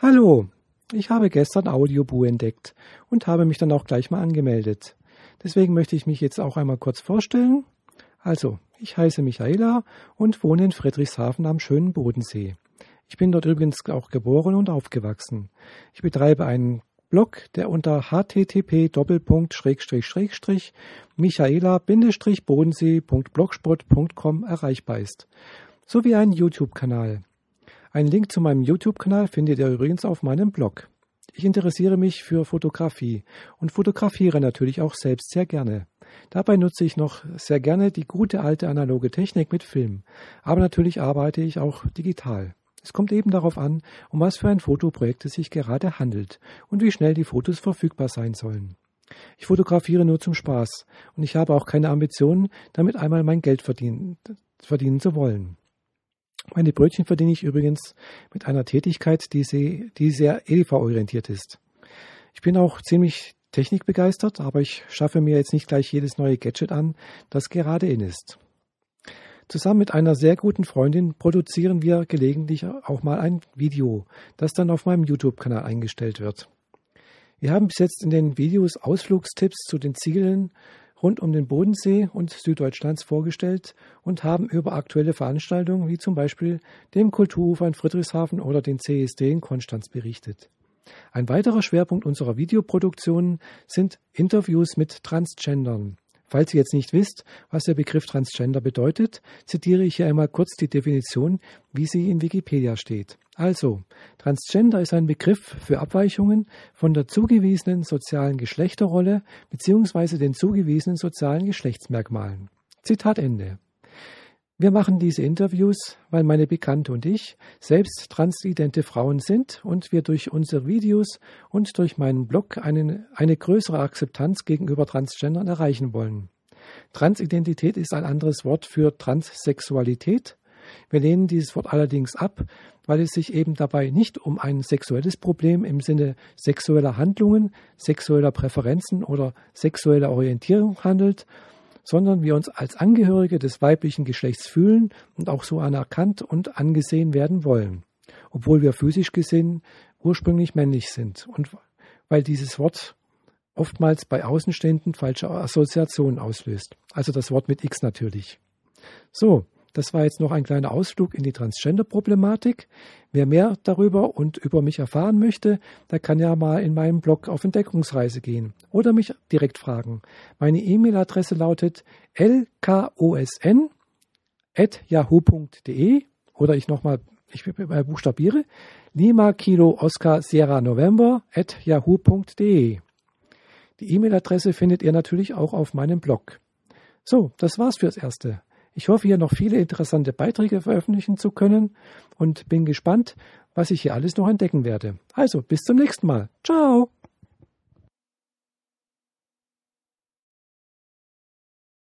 Hallo, ich habe gestern Audiobu entdeckt und habe mich dann auch gleich mal angemeldet. Deswegen möchte ich mich jetzt auch einmal kurz vorstellen. Also, ich heiße Michaela und wohne in Friedrichshafen am schönen Bodensee. Ich bin dort übrigens auch geboren und aufgewachsen. Ich betreibe einen Blog, der unter http michaela-bodensee.blogspot.com erreichbar ist, sowie einen YouTube-Kanal. Einen Link zu meinem YouTube-Kanal findet ihr übrigens auf meinem Blog. Ich interessiere mich für Fotografie und fotografiere natürlich auch selbst sehr gerne. Dabei nutze ich noch sehr gerne die gute alte analoge Technik mit Film, aber natürlich arbeite ich auch digital. Es kommt eben darauf an, um was für ein Fotoprojekt es sich gerade handelt und wie schnell die Fotos verfügbar sein sollen. Ich fotografiere nur zum Spaß und ich habe auch keine Ambitionen, damit einmal mein Geld verdienen, verdienen zu wollen. Meine Brötchen verdiene ich übrigens mit einer Tätigkeit, die, sie, die sehr EDV-orientiert ist. Ich bin auch ziemlich technikbegeistert, aber ich schaffe mir jetzt nicht gleich jedes neue Gadget an, das gerade in ist. Zusammen mit einer sehr guten Freundin produzieren wir gelegentlich auch mal ein Video, das dann auf meinem YouTube-Kanal eingestellt wird. Wir haben bis jetzt in den Videos Ausflugstipps zu den Zielen rund um den Bodensee und Süddeutschlands vorgestellt und haben über aktuelle Veranstaltungen wie zum Beispiel dem Kulturufer in Friedrichshafen oder den CSD in Konstanz berichtet. Ein weiterer Schwerpunkt unserer Videoproduktionen sind Interviews mit Transgendern. Falls ihr jetzt nicht wisst, was der Begriff Transgender bedeutet, zitiere ich hier einmal kurz die Definition, wie sie in Wikipedia steht. Also, Transgender ist ein Begriff für Abweichungen von der zugewiesenen sozialen Geschlechterrolle bzw. den zugewiesenen sozialen Geschlechtsmerkmalen. Zitat Ende. Wir machen diese Interviews, weil meine Bekannte und ich selbst transidente Frauen sind und wir durch unsere Videos und durch meinen Blog eine, eine größere Akzeptanz gegenüber Transgendern erreichen wollen. Transidentität ist ein anderes Wort für Transsexualität. Wir lehnen dieses Wort allerdings ab, weil es sich eben dabei nicht um ein sexuelles Problem im Sinne sexueller Handlungen, sexueller Präferenzen oder sexueller Orientierung handelt, sondern wir uns als Angehörige des weiblichen Geschlechts fühlen und auch so anerkannt und angesehen werden wollen, obwohl wir physisch gesehen ursprünglich männlich sind und weil dieses Wort oftmals bei Außenständen falsche Assoziationen auslöst. Also das Wort mit X natürlich. So, das war jetzt noch ein kleiner Ausflug in die Transgender-Problematik. Wer mehr darüber und über mich erfahren möchte, der kann ja mal in meinem Blog auf Entdeckungsreise gehen oder mich direkt fragen. Meine E-Mail-Adresse lautet lkosn.yahoo.de oder ich nochmal, ich buchstabiere, Lima Kilo Oscar Sierra November at yahoo.de. Die E-Mail-Adresse findet ihr natürlich auch auf meinem Blog. So, das war's fürs Erste. Ich hoffe, hier noch viele interessante Beiträge veröffentlichen zu können und bin gespannt, was ich hier alles noch entdecken werde. Also, bis zum nächsten Mal. Ciao!